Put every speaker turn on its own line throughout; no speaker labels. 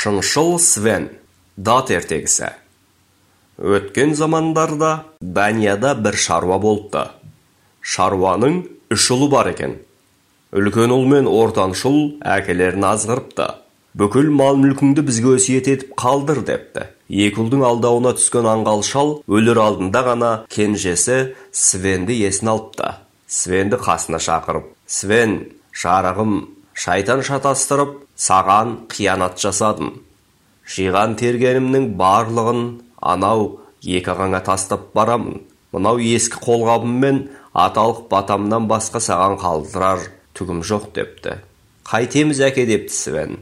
Шыншыл Свен, дат ертегісі. Өткен замандарда Данияда бір шаруа болыпты. Шаруаның үш ұлы бар екен. Үлкен ұл мен ортаншы ұл әкелерін азғырыпты. Бүкіл мал мүлкіңді бізге өсиет етіп қалдыр депті. Екі ұлдың алдауына түскен аңғал шал өлер алдында ғана кенжесі Свенді есін алыпты. Свенді қасына шақырып, «Свен, шарығым, шайтан шатастырып, саған қиянат жасадым. Жиған тергенімнің барлығын анау екі ағаңа тастап барамын. Мынау ескі қолғабыммен аталық батамнан басқа саған қалдырар түгім жоқ депті. Қайтеміз әке депті Свен.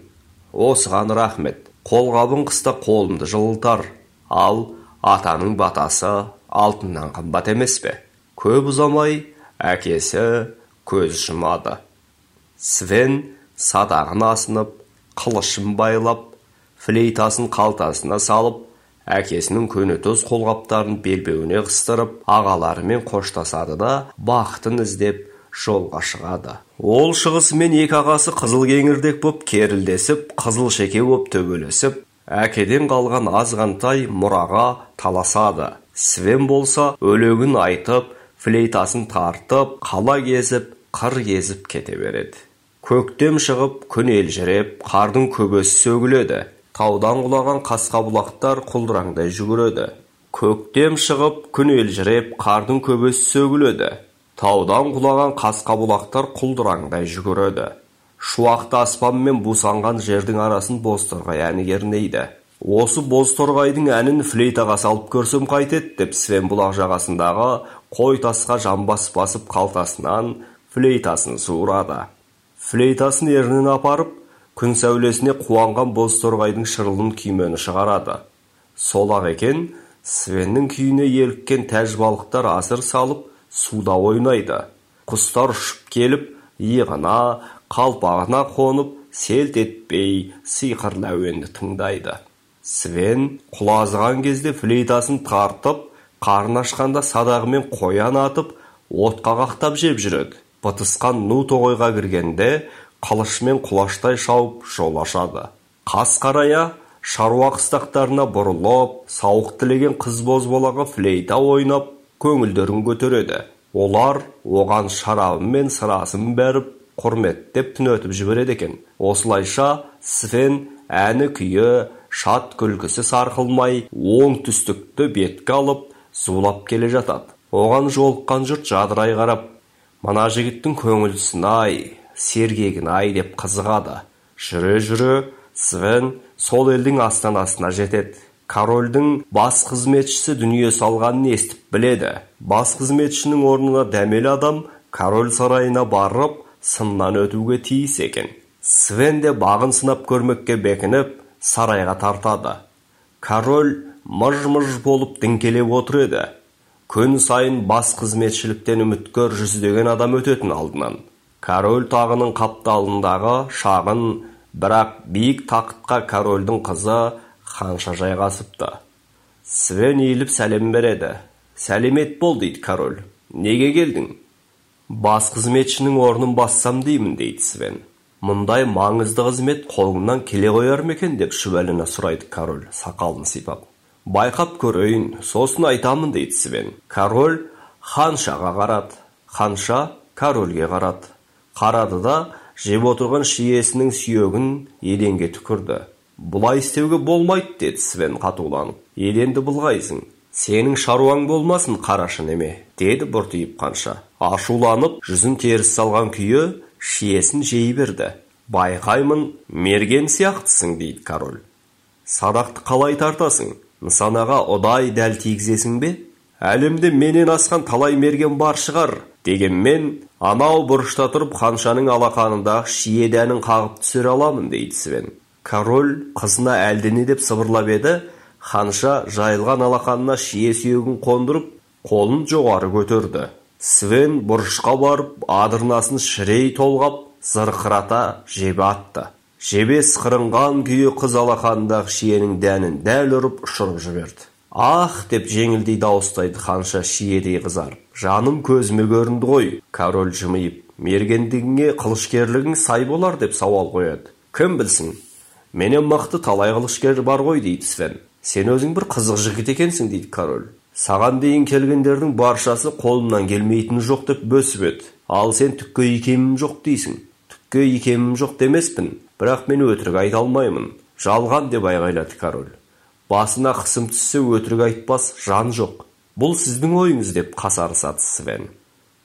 Осыған рахмет. Қолғабын қыста қолымды жылытар. Ал атаның батасы алтыннан қымбат емес пе? Көп ұзамай әкесі көз жұмады. Свен садағын асынып, қылышын байлап, флейтасын қалтасына салып, әкесінің көнетоз қолғаптарын белбеуіне қыстырып, ағаларымен қоштасады да бақытын іздеп жолға шығады. Ол шығысымен екі ағасы қызыл кеңірдек боп керілдесіп, қызыл шеке боп төбелесіп, әкеден қалған азғантай мұраға таласады. Свен болса өлегін айтып, флейтасын тартып, қала кезіп, қыр кезіп кете береді. Көктем шығып, күн елжіреп, қардың көбесі сөгіледі. Таудан құлаған қасқа бұлақтар құлдыраңдай жүгіреді. Көктем шығып, күн елжіреп, қардың көбесі сөгіледі. Таудан құлаған қасқа бұлақтар құлдыраңдай жүгіреді. Шуақты аспан мен бусанған жердің арасын бозторғай әні кернейді. Осы бозторғайдың әнін флейтаға салып көрсем қайтеді деп Свен бұлақ жағасындағы қой тасқа жамбас басып қалтасынан флейтасын суырады. Флейтасын ернін апарып, күн сәулесіне қуанған бозторғайдың шырылын күймені шығарады. Сол-ақ екен, Свеннің күйіне еліккен тәжбалықтар асыр салып, суда ойнайды. Құстар ұшып келіп, иығына, қалпағына қонып, селт етпей сиқырлы әуенді тыңдайды. Свен құлазыған кезде флейтасын тартып, қарны ашқанда садағымен қоян атып, отқа қақтап жеп жүреді. Бытысқан ну тоғайға кіргенде қылышымен құлаштай шауып жол ашады. Қас қарая шаруа қыстақтарына бұрылып, сауық тілеген қыз бозбалаға флейта ойнап, көңілдерін көтереді. Олар оған шарабы мен сырасын бәріп, құрметтеп түнетіп жібереді екен. Осылайша Свен әні күйі, шат күлкісі сарқылмай, оң түстікті бетке алып, зулап келе жатады. Оған жолыққан жұрт жадырай қарап, мына жігіттің көңілсін ай, сергегін ай деп қызығады. Жүре-жүре Свен сол елдің астанасына жетеді. Корольдің бас қызметшісі дүние салғанын естіп біледі. Бас қызметшінің орнына дәмелі адам король сарайына барып, сыннан өтуге тиіс екен. Свен де бағын сынап көрмекке бекініп, сарайға тартады. Король мыж-мыж болып діңкелеп отыр еді. Күн сайын бас қызметшіліктен үміткер жүздеген адам өтетін алдынан. Король тағының қапталындағы шағын, бірақ биік тақытқа корольдің қызы ханша жайғасыпты. Свен иіліп сәлем береді. Сәлемет бол дейді король. Неге келдің? Бас қызметшінің орнын бассам деймін дейді Свен. Мұндай маңызды қызмет қолыңнан келе қояр ма екен деп шүбәліні сұрайды король сақалын сипап. Байқап көрейін, сосын айтамын дейді Свен. Король ханшаға қарады. Ханша корольге қарады. Қарады да жеп отырған шиесінің сүйегін еденге түкірді. Бұлай істеуге болмайды деді Свен қатуланып. Еденді былғайсың. Сенің шаруаң болмасын қарашы неме, деді бұртиып қанша. Ашуланып, жүзін теріс салған күйі шиесін жей берді. Байқаймын, мерген сияқтысың дейді король. Садақты қалай тартасың? Нысанаға ұдай дәл тигізесің бе? Әлемде менен асқан талай мерген бар шығар. Дегенмен, анау бұрышта тұрып ханшаның алақанындағы шие дәнін қағып түсіре аламын дейді Свен. Король қызына әлдене деп сыбырлап еді, ханша жайылған алақанына шие сүйегін қондырып, қолын жоғары көтерді. Свен бұрышқа барып, адырнасын шірей толғап, зырқырата жебе атты. Жебе сықырынған күйі қыз алақанындағы шиенің дәнін дәл ұрып ұшырып жіберді. Ах деп жеңілдей дауыстайды ханша шиедей қызарып. Жаным көзіме көрінді ғой, король жымиып. Мергендігіңе қылышкерлігің сай болар деп сауал қояды. Кім білсін, менен мықты талай қылышкер бар ғой дейді свен сен өзің бір қызық жігіт екенсің дейді король саған дейін келгендердің баршасы қолымнан келмейтіні жоқ деп бөсіп еді ал сен түкке икемім жоқ дейсің түкке икемім жоқ демеспін бірақ мен өтірік айта алмаймын. Жалған деп айғайлады король. Басына қысым түссе өтірік айтпас жан жоқ. Бұл сіздің ойыңыз деп қасарысады свен.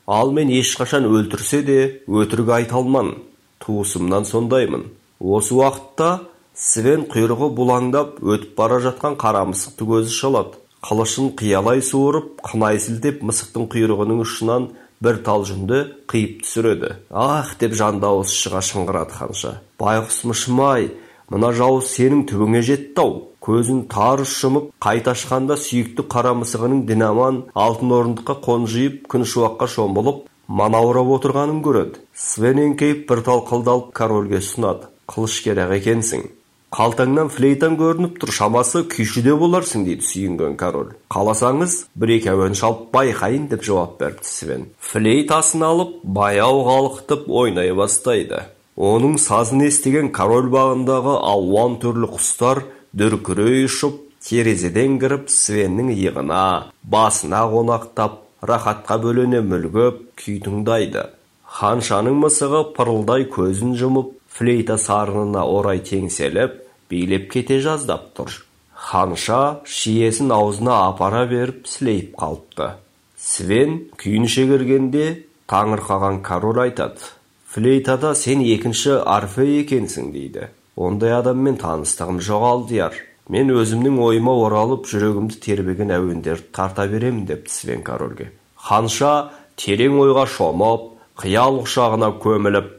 Ал мен ешқашан өлтірсе де өтірік айта алман. Туысымнан сондаймын. Осы уақытта свен құйрығы бұлаңдап өтіп бара жатқан қара мысықты көзі шалады. Қылышын қиялай суырып қынай сілтеп мысықтың құйрығының ұшынан бір тал жүнді қиып түсіреді. Ах! деп жан дауысы шыға шыңғырады ханша. Байғұс мышым ай мына жауыз сенің түбіңе жетті ау көзін тарс жұмып қайта ашқанда сүйікті қара мысығының дінаман алтын орындыққа қонжиып күншуаққа шомылып манаурап отырғанын көреді. Свен еңкейіп бір тал қылды алып корольге ұсынады. Қылыш керек екенсің қалтаңнан флейтан көрініп тұр шамасы күйші де боларсың дейді сүйінген король. Қаласаңыз бір екі әуен шалып байқайын деп жауап берді свен. Флейтасын алып баяу қалықтып ойнай бастайды. Оның сазын естіген король бағындағы алуан түрлі құстар дүркірей ұшып терезеден кіріп свеннің иығына басына қонақтап рахатқа бөлене мүлгіп күй тыңдайды. Ханшаның мысығы пырылдай көзін жұмып флейта сарынына орай теңселіп билеп кете жаздап тұр ханша шиесін аузына апара беріп сілейіп қалыпты свен күйін шегергенде таңырқаған король айтады флейтада сен екінші арфе екенсің дейді ондай адаммен таныстығым жоқ алдияр мен өзімнің ойыма оралып жүрегімді тербеген әуендерді тарта беремін депті свен корольге ханша терең ойға шомып қиял құшағына көміліп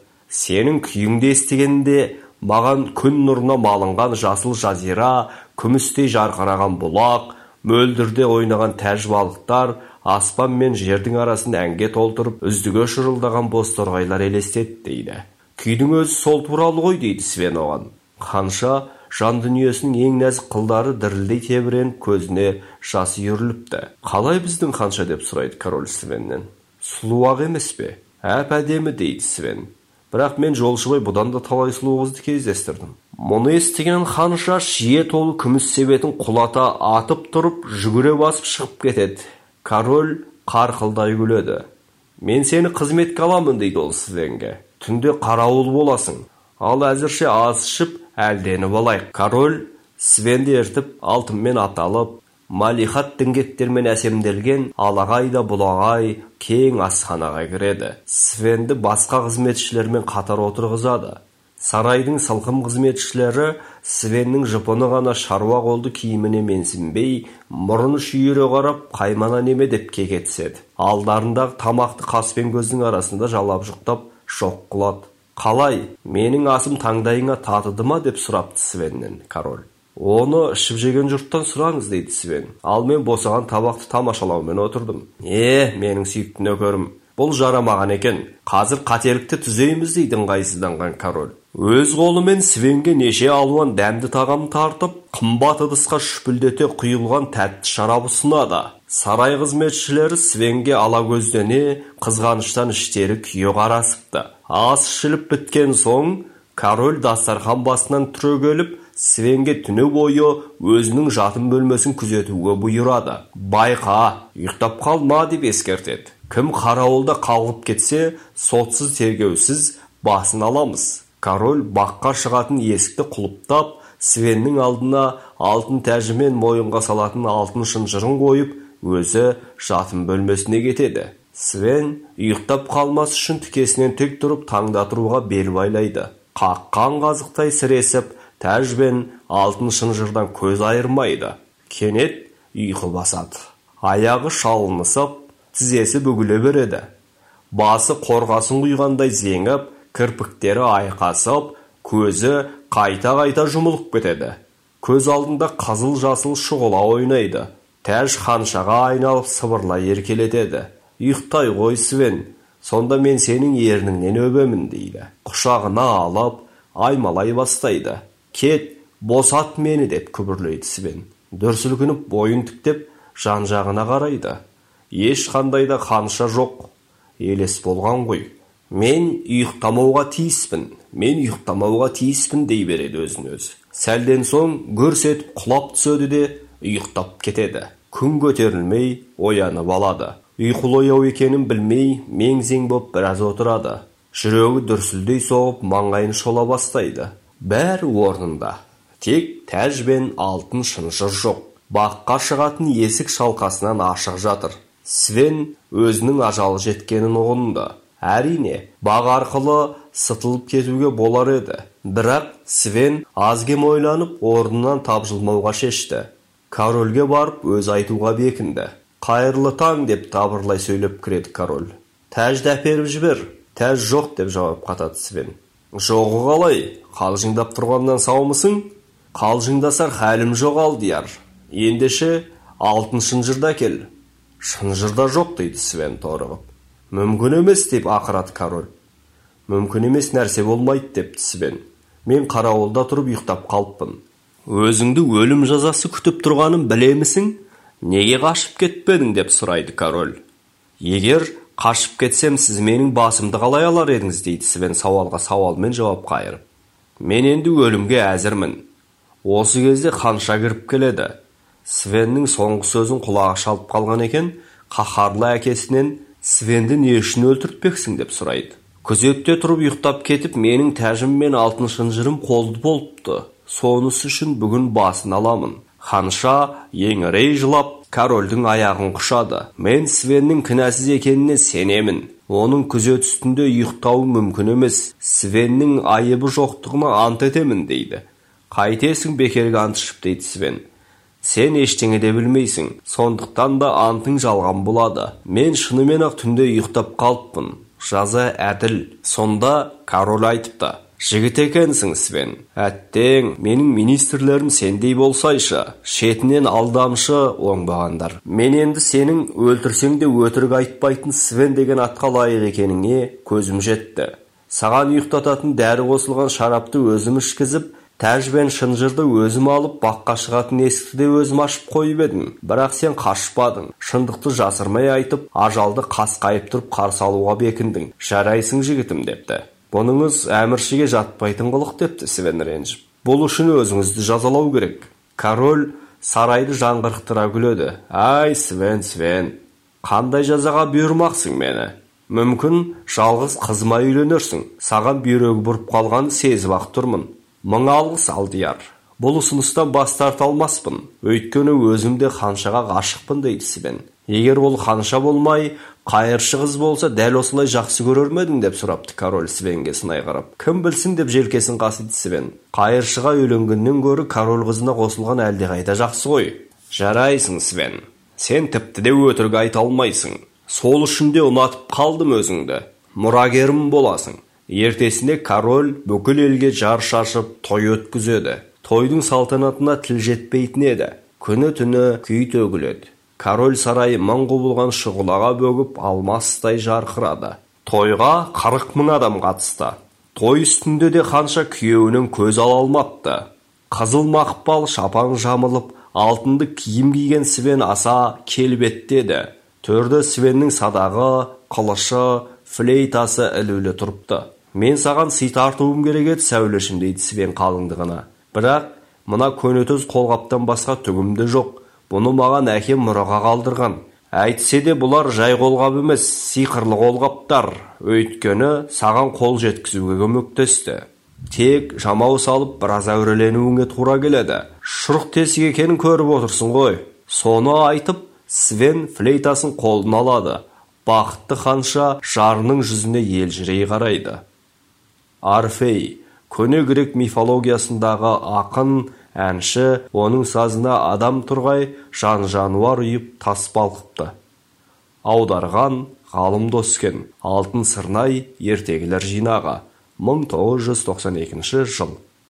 сенің күйіңді естігенде маған күн нұрына малынған жасыл жазира күмістей жарқыраған бұлақ мөлдірде ойнаған тәж балықтар аспан мен жердің арасын әнге толтырып үздіге шырылдаған бозторғайлар елестеді дейді. Күйдің өзі сол туралы ғой дейді свен оған. Ханша жан дүниесінің ең нәзік қылдары дірілдей тебіреніп көзіне жас үйіріліпті. Қалай біздің ханша деп сұрайды король свеннен. Сұлу ақ емес пе? Әп әдемі дейді свен. Бірақ мен жолшыбай бұдан да талай сұлу қызды кездестірдім. Мұны естіген ханша шие толы күміс себетін құлата атып тұрып жүгіре басып шығып кетеді. Король қарқылдай күледі. Мен сені қызметке аламын дейді ол свенге түнде қарауыл боласың. Ал әзірше ас ішіп әлденіп алайық король свенді ертіп алтынмен аталып малихат діңгектермен әсемделген алағай да бұлағай кең асханаға кіреді. Свенді басқа қызметшілермен қатар отырғызады. Сарайдың сылқым қызметшілері свеннің жұпыны ғана шаруа қолды киіміне менсінбей мұрын шүйіре қарап қаймана неме? деп кекетіседі алдарындағы тамақты қас пен көздің арасында жалап жұқтап жоқ қылады. Қалай менің асым таңдайыңа татыды ма? деп сұрапты свеннен король. Оны ішіп жеген жұрттан сұраңыз дейді свен. Ал мен босаған табақты тамашалаумен отырдым. Е менің сүйікті нөкерім бұл жарамаған екен. Қазір қателікті түзейміз дейді ыңғайсызданған король. Өз қолымен свенге неше алуан дәмді тағам тартып қымбат ыдысқа шүпілдете құйылған тәтті шарап ұсынады. Сарай қызметшілері свенге ала көздене қызғаныштан іштері күйе қарасыпты. Ас ішіліп біткен соң король дастархан басынан түрегеліп свенге түні бойы өзінің жатын бөлмесін күзетуге бұйырады. Байқа ұйықтап қалма деп ескертеді. Кім қарауылда қалғып кетсе сотсыз тергеусіз басын аламыз король баққа шығатын есікті құлыптап свеннің алдына алтын тәжімен мойынға салатын алтын шынжырын қойып өзі жатын бөлмесіне кетеді. Свен ұйықтап қалмас үшін тікесінен тік тұрып таңдатыруға бел байлайды. Қаққан қазықтай сіресіп тәж бен алтын шынжырдан көз айырмайды. Кенет ұйқы басады. Аяғы шалынысып тізесі бүгіле береді. Басы қорғасын құйғандай зеңіп кірпіктері айқасып көзі қайта-қайта жұмылып кетеді. Көз алдында қызыл жасыл шұғыла ойнайды. Тәж ханшаға айналып сыбырлай еркелетеді. Ұйықтай ғой свен сонда мен сенің ерніңнен өбемін дейді. Құшағына алып аймалай бастайды. Кет босат мені деп күбірлейді свен. Дүрсілкініп бойын тіктеп жан жағына қарайды. Ешқандай да ханша жоқ. Елес болған ғой. Мен ұйықтамауға тиіспін. Мен ұйықтамауға тиіспін дей береді өзін өзі. Сәлден соң гүрс етіп құлап түседі де ұйықтап кетеді. Күн көтерілмей оянып алады. Ұйқылы ояу екенін білмей мең-зең боп біраз отырады. Жүрегі дүрсілдей соғып маңайын шола бастайды. Бәрі орнында. Тек тәж бен алтын шынжыр жоқ. Баққа шығатын есік шалқасынан ашық жатыр. Свен өзінің ажалы жеткенін ұғынды. Әрине бақ арқылы сытылып кетуге болар еді. Бірақ свен аз кем ойланып орнынан тапжылмауға шешті. Корольге барып өз айтуға бекінді. Қайырлы таң деп дабырлай сөйлеп кіреді король. Тәжді әперіп жібер. Тәж жоқ деп жауап қатады свен. Жоғы қалай? Қалжыңдап тұрғаннан саумысың? Қалжыңдасар хәлім жоқ алдияр ендеше алтын шынжырды әкел шынжырда жоқ дейді свен торығып. Мүмкін емес деп ақырады король. Мүмкін емес нәрсе болмайды депті свен. Мен қарауылда тұрып ұйықтап қалыппын. Өзіңді өлім жазасы күтіп тұрғанын білемісің? Неге қашып кетпедің деп сұрайды король. Егер қашып кетсем сіз менің басымды қалай алар едіңіз дейді свен сауалға сауалмен жауап қайырып мен енді өлімге әзірмін. Осы кезде ханша кіріп келеді? Свеннің соңғы сөзін құлағы шалып қалған екен. Қаһарлы әкесінен свенді не үшін өлтіртпексің? деп сұрайды. Күзетте тұрып ұйықтап кетіп менің тәжім мен алтын шынжырым қолды болыпты. Сонысы үшін бүгін басын аламын. Ханша еңірей жылап корольдің аяғын құшады. Мен свеннің кінәсіз екеніне сенемін. Оның күзет үстінде ұйықтауы мүмкін емес. Свеннің айыбы жоқтығына ант етемін дейді. Қайтесің бекерге ант ішіп дейді свен. Сен ештеңе де білмейсің. Сондықтан да антың жалған болады. Мен шынымен ақ түнде ұйықтап қалыппын жаза әділ. Сонда король айтыпты. Жігіт екенсің әттең менің министрлерім сендей болсайшы шетінен алдамшы оңбағандар. Мен енді сенің өлтірсең де өтірік айтпайтын свен деген атқа лайық екеніңе көзім жетті. Саған ұйықтататын дәрі қосылған шарапты өзім ішкізіп тәж бен шынжырды өзім алып баққа шығатын есікті де өзім ашып қойып едім. Бірақ сен қашпадың. Шындықты жасырмай айтып ажалды қасқайып тұрып қарсы алуға бекіндің. Жарайсың жігітім депті. Бұныңыз әміршіге жатпайтын қылық депті свен ренжіп бұл үшін өзіңізді жазалау керек. Король сарайды жаңғырықтыра күледі. Ай свен свен қандай жазаға бұйырмақсың мені? Мүмкін жалғыз қызыма үйленерсің. Саған бүйрегі бұрып қалғанын сезіп ақ тұрмын. Мың алғыс алдияр бұл ұсыныстан бас тарта алмаспын. Өйткені өзім де ханшаға ғашықпын дейді свен. Егер ол ханша болмай қайыршы қыз болса дәл осылай жақсы көрер ме едің деп сұрапты король свенге сынай қарап. Кім білсін деп желкесін қасиды свен. Қайыршыға үйленгеннен гөрі король қызына қосылған әлдеқайда жақсы ғой. Жарайсың свен. Сен тіпті де өтірік айта алмайсың. Сол үшін де ұнатып қалдым өзіңді. Мұрагерім боласың. Ертесіне король бүкіл елге жар шашып той өткізеді. Тойдың салтанатына тіл жетпейтін еді. Күні түні күй төгіледі. Король сарайы мың құбылған шұғылаға бөгіп алмастай жарқырады. Тойға қырық мың адам қатысты. Той үстінде де қанша күйеуінің көз ала алмапты. Қызыл мақпал шапан жамылып алтынды киім киген свен аса келбетті еді. Төрде свеннің садағы қылышы флейтасы ілулі тұрыпты. Мен саған сый тартуым керек еді сәулешім дейді свен қалыңдығына. Бірақ мына көнетоз қолғаптан басқа түгім де жоқ. Бұны маған әкем мұраға қалдырған. Әйтсе де бұлар жай қолғап емес сиқырлы қолғаптар. Өйткені саған қол жеткізуге көмектесті. Тек жамау салып біраз әуреленуіңе тура келеді. Шұрық тесік екенін көріп отырсың ғой. Соны айтып свен флейтасын қолына алады. Бақытты ханша жарының жүзіне елжірей қарайды. Арфей көне грек мифологиясындағы ақын әнші оның сазына адам тұрғай жан жануар ұйып тас балқыпты аударған ғалым доскен алтын сырнай ертегілер жинағы 1992 жыл.